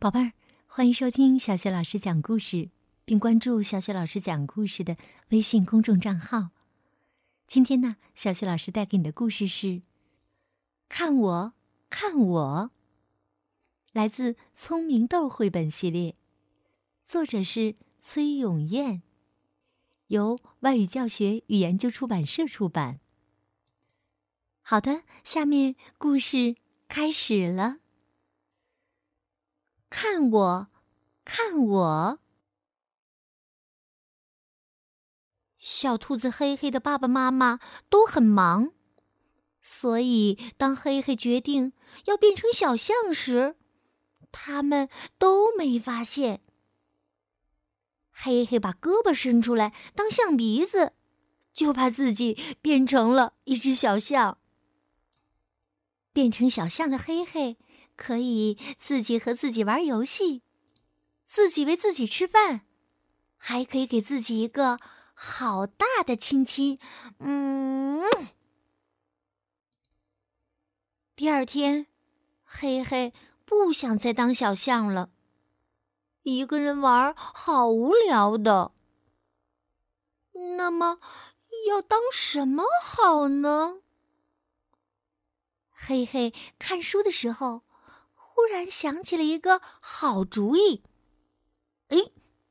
宝贝儿，欢迎收听小雪老师讲故事，并关注小雪老师讲故事的微信公众账号。今天呢，小雪老师带给你的故事是《看我，看我》，来自《聪明豆》绘本系列，作者是崔永燕，由外语教学与研究出版社出版。好的，下面故事开始了。看我，看我！小兔子黑黑的爸爸妈妈都很忙，所以当黑黑决定要变成小象时，他们都没发现。黑黑把胳膊伸出来当象鼻子，就怕自己变成了一只小象。变成小象的黑黑。可以自己和自己玩游戏，自己喂自己吃饭，还可以给自己一个好大的亲亲。嗯。第二天，嘿嘿不想再当小象了，一个人玩好无聊的。那么，要当什么好呢？嘿嘿，看书的时候。突然想起了一个好主意，哎，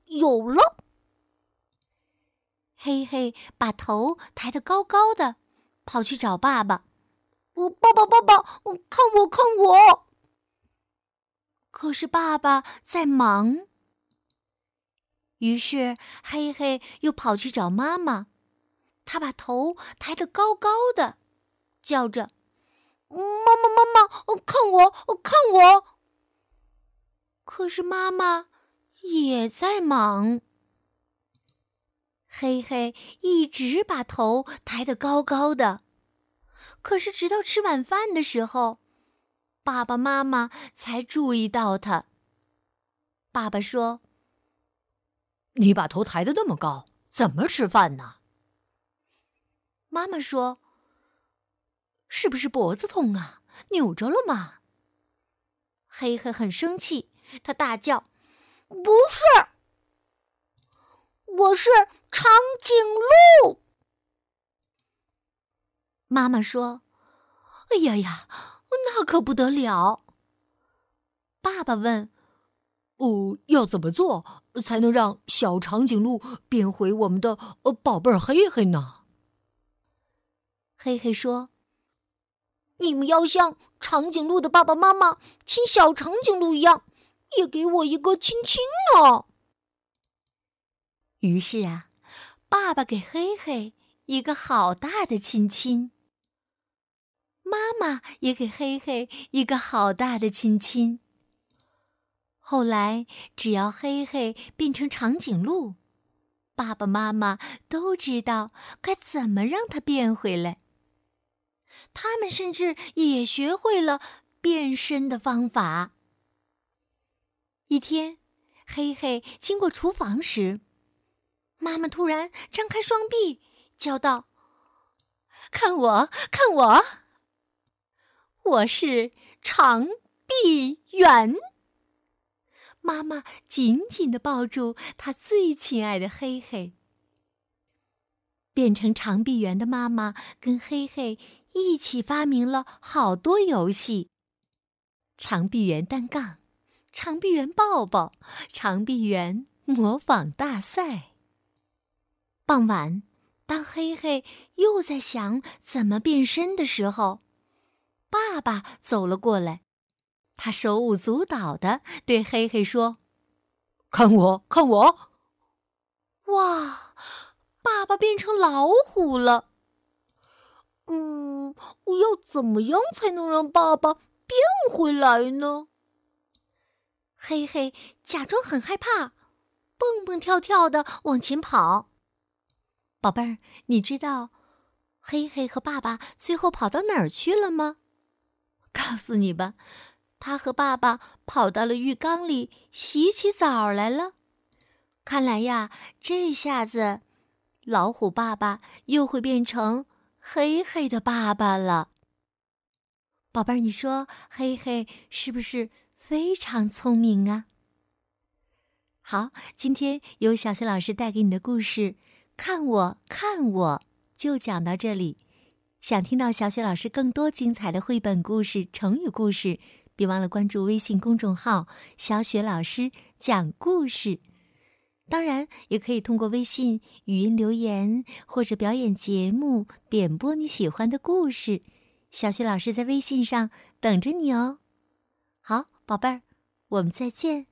有了！嘿嘿，把头抬得高高的，跑去找爸爸。我爸爸，爸爸，看我，看我！可是爸爸在忙。于是嘿嘿又跑去找妈妈，他把头抬得高高的，叫着。妈妈，妈妈，看我，看我！可是妈妈也在忙。嘿嘿一直把头抬得高高的，可是直到吃晚饭的时候，爸爸妈妈才注意到他。爸爸说：“你把头抬得那么高，怎么吃饭呢？”妈妈说。是不是脖子痛啊？扭着了吗？黑黑很生气，他大叫：“不是，我是长颈鹿。”妈妈说：“哎呀呀，那可不得了。”爸爸问：“哦，要怎么做才能让小长颈鹿变回我们的宝贝儿黑黑呢？”黑黑说。你们要像长颈鹿的爸爸妈妈亲小长颈鹿一样，也给我一个亲亲呢。于是啊，爸爸给黑黑一个好大的亲亲，妈妈也给黑黑一个好大的亲亲。后来，只要黑黑变成长颈鹿，爸爸妈妈都知道该怎么让它变回来。他们甚至也学会了变身的方法。一天，黑黑经过厨房时，妈妈突然张开双臂，叫道：“看我，看我！我是长臂猿。”妈妈紧紧的抱住她最亲爱的黑黑。变成长臂猿的妈妈跟黑黑。一起发明了好多游戏：长臂猿单杠、长臂猿抱抱、长臂猿模仿大赛。傍晚，当黑黑又在想怎么变身的时候，爸爸走了过来，他手舞足蹈的对黑黑说：“看我，看我！”变成老虎了。嗯，我要怎么样才能让爸爸变回来呢？嘿嘿，假装很害怕，蹦蹦跳跳的往前跑。宝贝儿，你知道嘿嘿和爸爸最后跑到哪儿去了吗？告诉你吧，他和爸爸跑到了浴缸里洗起澡来了。看来呀，这下子老虎爸爸又会变成。黑黑的爸爸了，宝贝儿，你说黑黑是不是非常聪明啊。好，今天由小雪老师带给你的故事，看我，看我，就讲到这里。想听到小雪老师更多精彩的绘本故事、成语故事，别忘了关注微信公众号“小雪老师讲故事”。当然，也可以通过微信语音留言或者表演节目点播你喜欢的故事。小雪老师在微信上等着你哦。好，宝贝儿，我们再见。